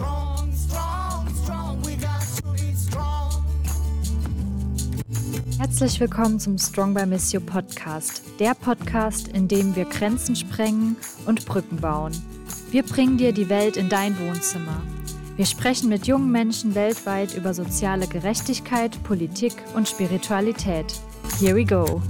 strong, strong, strong. We got to be strong. Herzlich willkommen zum Strong by Missio Podcast, der Podcast, in dem wir Grenzen sprengen und Brücken bauen. Wir bringen dir die Welt in dein Wohnzimmer. Wir sprechen mit jungen Menschen weltweit über soziale Gerechtigkeit, Politik und Spiritualität. Here we go.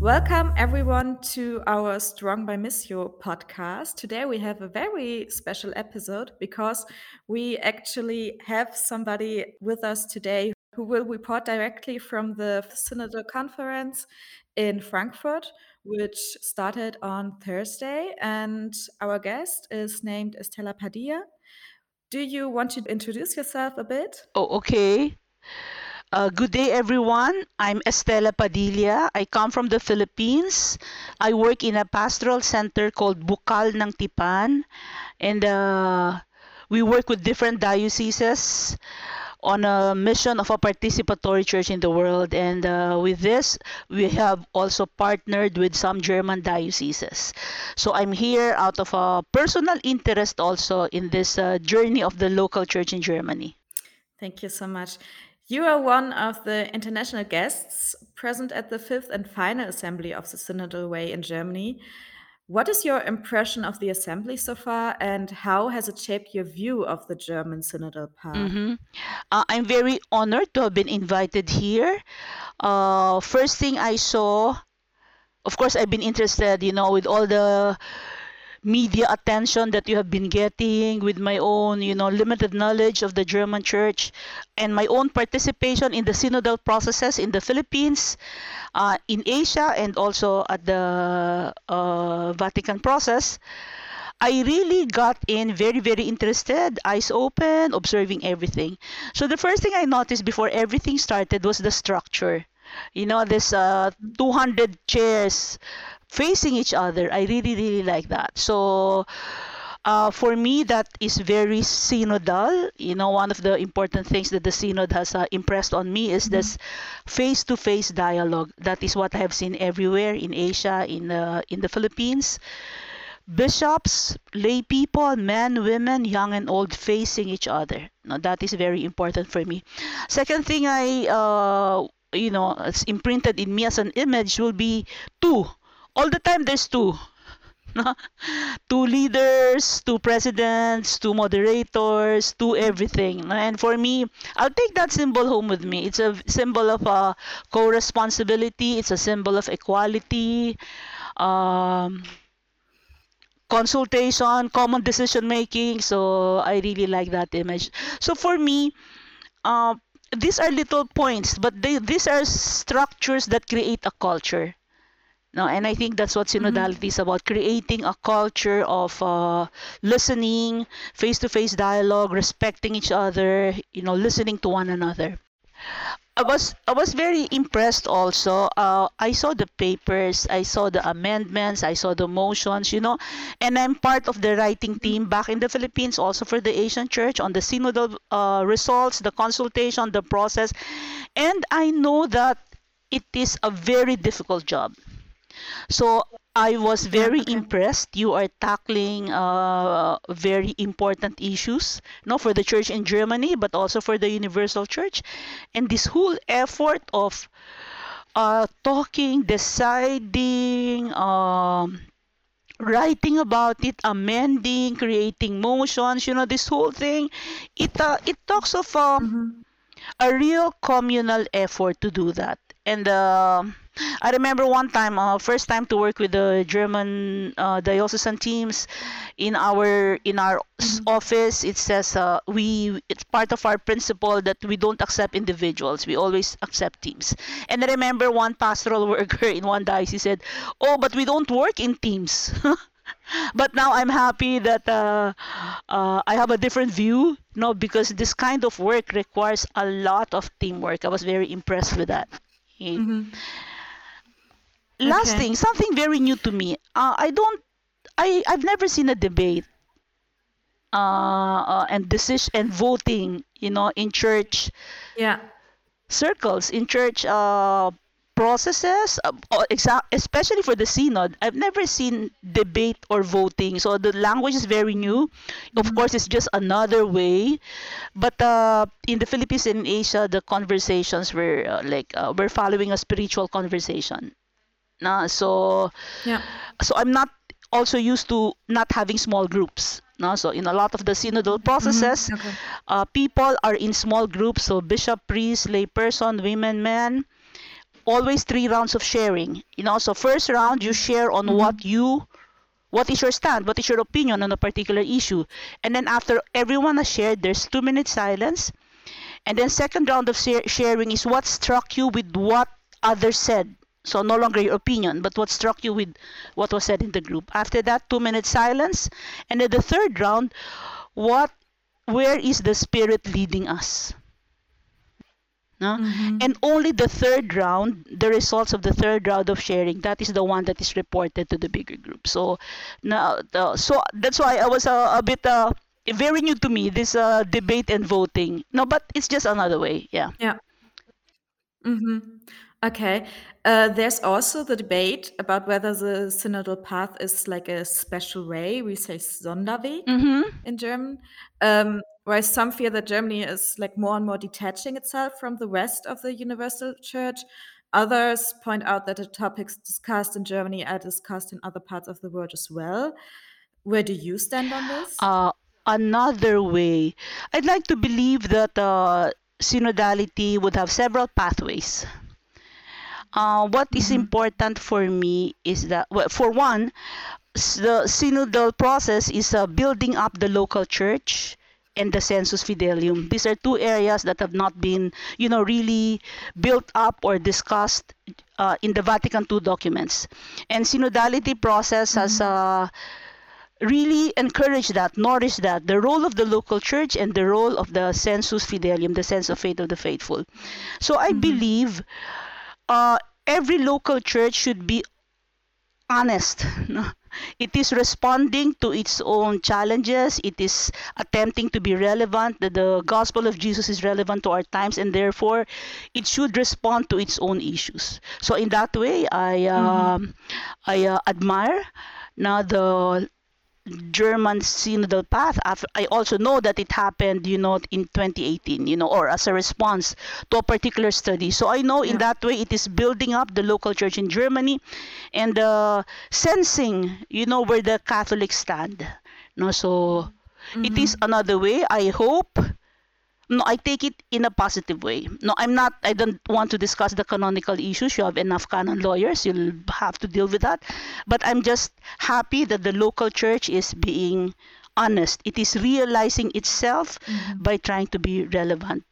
Welcome everyone to our Strong by Missio podcast. Today we have a very special episode because we actually have somebody with us today who will report directly from the Synodal Conference in Frankfurt, which started on Thursday. And our guest is named Estela Padilla. Do you want to introduce yourself a bit? Oh, okay. Uh, good day, everyone. I'm Estela Padilla. I come from the Philippines. I work in a pastoral center called Bukal ng Tipan. And uh, we work with different dioceses on a mission of a participatory church in the world. And uh, with this, we have also partnered with some German dioceses. So I'm here out of a personal interest also in this uh, journey of the local church in Germany. Thank you so much. You are one of the international guests present at the fifth and final assembly of the Synodal Way in Germany. What is your impression of the assembly so far, and how has it shaped your view of the German synodal path? Mm-hmm. Uh, I'm very honored to have been invited here. Uh, first thing I saw, of course, I've been interested, you know, with all the media attention that you have been getting with my own you know limited knowledge of the german church and my own participation in the synodal processes in the philippines uh, in asia and also at the uh, vatican process I really got in very, very interested, eyes open, observing everything. So the first thing I noticed before everything started was the structure. You know, this uh, 200 chairs facing each other. I really, really like that. So, uh, for me, that is very synodal. You know, one of the important things that the synod has uh, impressed on me is mm-hmm. this face-to-face dialogue. That is what I have seen everywhere in Asia, in the in the Philippines. Bishops, lay people, men, women, young and old, facing each other. Now, that is very important for me. Second thing I, uh, you know, it's imprinted in me as an image will be two all the time there's two two leaders, two presidents, two moderators, two everything. And for me, I'll take that symbol home with me. It's a symbol of uh, co-responsibility. It's a symbol of equality, um, consultation, common decision making. So I really like that image. So for me, uh, these are little points, but they, these are structures that create a culture. No, and I think that's what synodality mm-hmm. is about creating a culture of uh, listening, face to face dialogue, respecting each other, you know, listening to one another. I was I was very impressed also. Uh, I saw the papers, I saw the amendments, I saw the motions, you know, and I'm part of the writing team back in the Philippines, also for the Asian Church on the synodal uh, results, the consultation, the process, and I know that it is a very difficult job so I was very impressed. You are tackling uh, very important issues, not for the church in Germany, but also for the Universal Church, and this whole effort of uh, talking, deciding, um, writing about it, amending, creating motions. You know, this whole thing. It uh, it talks of uh, mm-hmm. a real communal effort to do that, and. Uh, I remember one time, uh, first time to work with the German uh, diocesan teams in our in our mm-hmm. office. It says uh, we it's part of our principle that we don't accept individuals. We always accept teams. And I remember one pastoral worker in one diocese said, "Oh, but we don't work in teams." but now I'm happy that uh, uh, I have a different view, no, because this kind of work requires a lot of teamwork. I was very impressed with that. Mm-hmm last okay. thing, something very new to me. Uh, I don't, I I've never seen a debate uh, uh, and decision and voting, you know, in church. Yeah. Circles in church uh, processes, uh, especially for the synod, I've never seen debate or voting. So the language is very new. Of course, it's just another way. But uh, in the Philippines and Asia, the conversations were uh, like uh, we're following a spiritual conversation. Na, so Yeah. so I'm not also used to not having small groups. No? So in a lot of the synodal processes, Okay. uh, people are in small groups. So bishop, priest, layperson, women, men. Always three rounds of sharing. You know, so first round you share on what you, what is your stand, what is your opinion on a particular issue, and then after everyone has shared, there's two minutes silence, and then second round of sharing is what struck you with what others said. So no longer your opinion, but what struck you with what was said in the group. After that, two minutes silence, and then the third round, what, where is the spirit leading us? No? Mhm. And only the third round, the results of the third round of sharing, that is the one that is reported to the bigger group. So now, the, so that's why I was uh, a bit uh, very new to me this uh, debate and voting. No, but it's just another way. Yeah. Yeah. Mm-hmm. Okay. Uh, there's also the debate about whether the synodal path is like a special way. We say Sonderweg Mm-hmm. in German. Um, whereas some fear that Germany is like more and more detaching itself from the rest of the universal church. Others point out that the topics discussed in Germany are discussed in other parts of the world as well. Where do you stand on this? Uh, another way. I'd like to believe that uh, synodality would have several pathways. Uh, what is Mhm. important for me is that, well, for one, the synodal process is uh, building up the local church and the sensus fidelium. These are two areas that have not been, you know, really built up or discussed uh, in the Vatican II documents. And synodality process has uh, really encouraged that, nourished that, the role of the local church and the role of the sensus fidelium, the sense of faith of the faithful. So I believe uh, every local church should be honest. no? It is responding to its own challenges. It is attempting to be relevant. The, the gospel of Jesus is relevant to our times, and therefore, it should respond to its own issues. So, in that way, I um, I uh, admire now the German synodal path. I also know that it happened, you know, in 2018, you know, or as a response to a particular study. So I know in that way it is building up the local church in Germany and uh, sensing, you know, where the Catholics stand. No, so it is another way. I hope. No, I take it in a positive way. No, I'm not. I don't want to discuss the canonical issues. You have enough canon lawyers. You'll have to deal with that. But I'm just happy that the local church is being honest. It is realizing itself by trying to be relevant.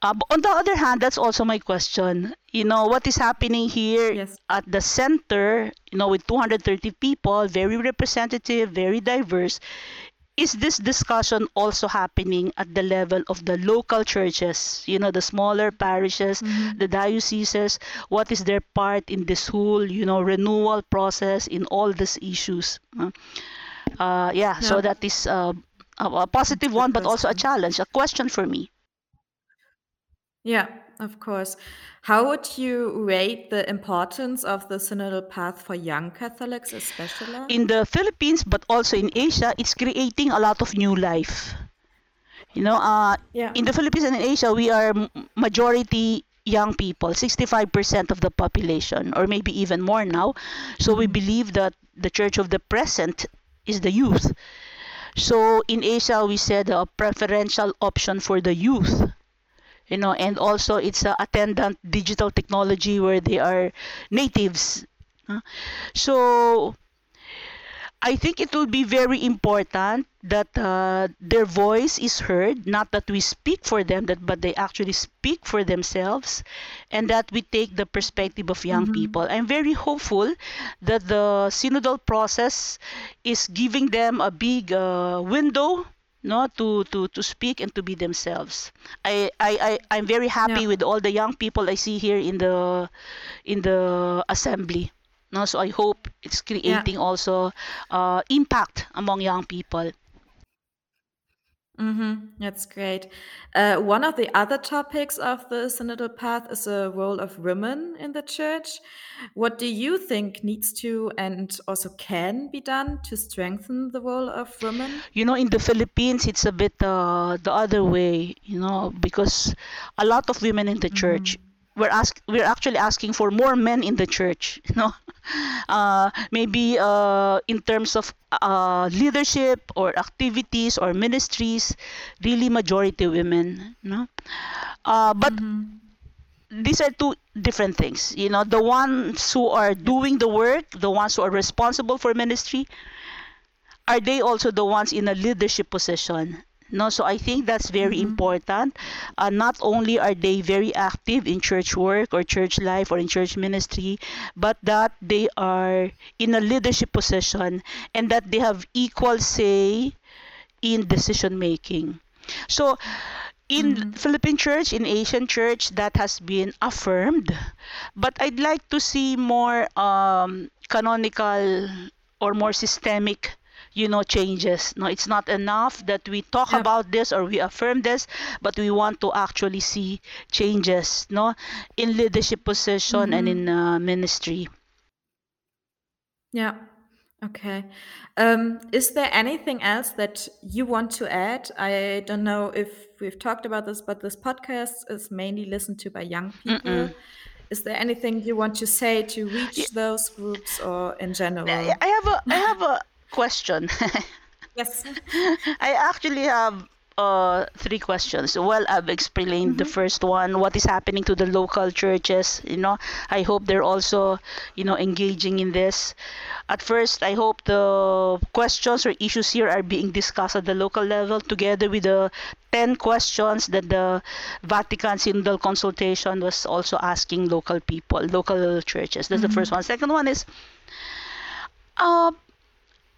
Uh, on the other hand, that's also my question. You know, what is happening here Yes. at the center, you know, with 230 people, very representative, very diverse, is this discussion also happening at the level of the local churches, you know, the smaller parishes, the dioceses? What is their part in this whole, you know, renewal process in all these issues? Uh, uh, yeah, so that is uh, a positive one, but also a challenge, a question for me. Yeah, of course. How would you rate the importance of the synodal path for young Catholics, especially? in the Philippines, but also in Asia, it's creating a lot of new life. You know, uh, Yeah. in the Philippines and in Asia, we are majority young people, 65% of the population, or maybe even more now. So we believe that the church of the present is the youth. So in Asia, we said a preferential option for the youth. You know, and also it's a attendant digital technology where they are natives. huh? So I think it will be very important that uh, their voice is heard, not that we speak for them, that but they actually speak for themselves, and that we take the perspective of young people. I'm very hopeful that the synodal process is giving them a big uh, window. No, to, to, to speak and to be themselves. I, I, I I'm very happy Yeah. with all the young people I see here in the in the assembly. No, so I hope it's creating also uh, impact among young people. Mm-hmm. That's great. Uh, one of the other topics of the synodal path is the role of women in the church. What do you think needs to and also can be done to strengthen the role of women? You know, in the Philippines, it's a bit uh, the other way, you know, because a lot of women in the church, we're ask we're actually asking for more men in the church, you know. Uh, maybe uh, in terms of uh, leadership or activities or ministries, really majority women, you know. Uh, but these are two different things you know the ones who are doing the work the ones who are responsible for ministry are they also the ones in a leadership position no so i think that's very important. Uh, not only are they very active in church work or church life or in church ministry but that they are in a leadership position and that they have equal say in decision making. So in Philippine church, in Asian church, that has been affirmed. But I'd like to see more um, canonical or more systemic you know changes no it's not enough that we talk Yep. about this or we affirm this but we want to actually see changes no in leadership position and in uh, ministry Yeah. Okay. Um, is there anything else that you want to add? I don't know if we've talked about this, but this podcast is mainly listened to by young people. Is there anything you want to say to reach those groups or in general? I have a I have a question Yes. I actually have uh, three questions. Well, I've explained the first one, what is happening to the local churches. You know, I hope they're also, you know, engaging in this. At first, I hope the questions or issues here are being discussed at the local level together with the 10 questions that the Vatican Synodal Consultation was also asking local people, local churches. That's the first one. Second one is, uh,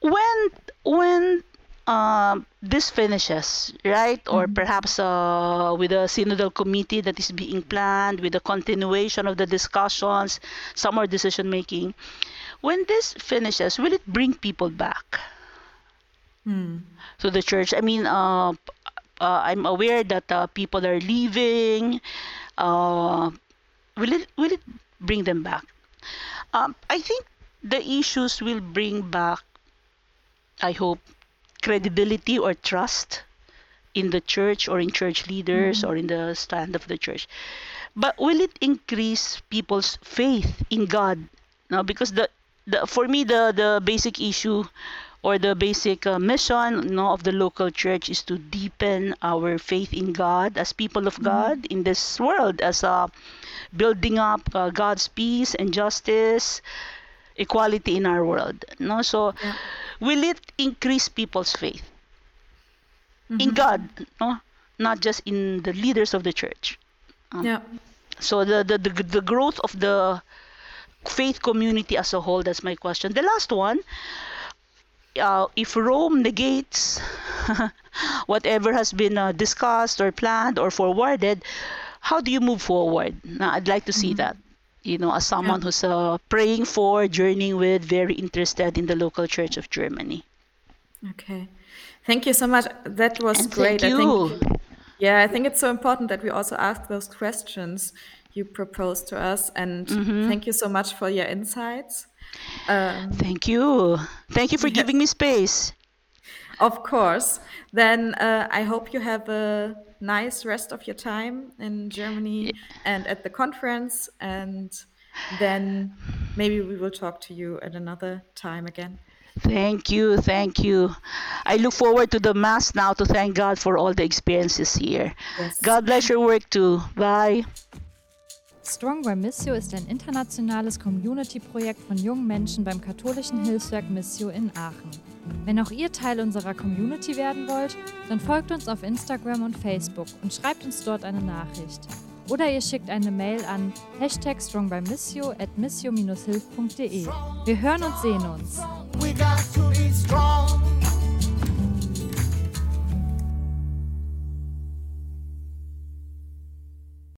when when um, this finishes, right? Or perhaps uh, with a synodal committee that is being planned, with the continuation of the discussions, some more decision making. When this finishes, will it bring people back to the church? I mean, uh, uh, I'm aware that uh, people are leaving. Uh, will it will it bring them back? Um, I think the issues will bring back I hope, credibility or trust in the church or in church leaders or in the stand of the church. But will it increase people's faith in God? No, because the, the for me the the basic issue or the basic uh, mission no, of the local church is to deepen our faith in God as people of God in this world as uh, building up uh, God's peace and justice equality in our world no so will it increase people's faith in God no not just in the leaders of the church Yeah. so the the, the, the growth of the faith community as a whole that's my question the last one uh, if Rome negates whatever has been uh, discussed or planned or forwarded, how do you move forward? Now, I'd like to see that. You know, as someone who's uh, praying for, journeying with, very interested in the local church of Germany. Okay. Thank you so much. That was And great. thank I you. think yeah, I think it's so important that we also ask those questions you proposed to us and Mm-hmm. thank you so much for your insights. Um, Thank you. Thank you for giving me space. Of course. Then uh, I hope you have a nice rest of your time in Germany and at the conference. And then maybe we will talk to you at another time again. Thank you. Thank you. I look forward to the Mass now to thank God for all the experiences here. Yes. God bless your work too. Bye. Strong by Missio ist ein internationales Community-Projekt von jungen Menschen beim katholischen Hilfswerk Missio in Aachen. Wenn auch ihr Teil unserer Community werden wollt, dann folgt uns auf Instagram und Facebook und schreibt uns dort eine Nachricht. Oder ihr schickt eine Mail an hashtag strongbymissio at missio-hilf.de. Wir hören und sehen uns.